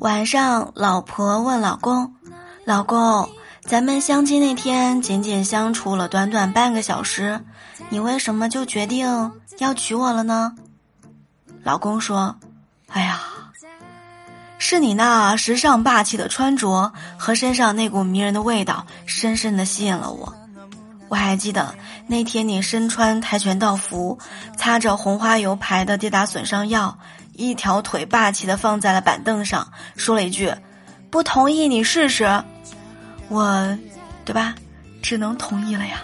晚上，老婆问老公：“老公，咱们相亲那天仅仅相处了短短半个小时，你为什么就决定要娶我了呢？”老公说：“哎呀，是你那时尚霸气的穿着和身上那股迷人的味道，深深的吸引了我。我还记得那天你身穿跆拳道服，擦着红花油牌的跌打损伤药。”一条腿霸气的放在了板凳上，说了一句：“不同意你试试。”我，对吧？只能同意了呀。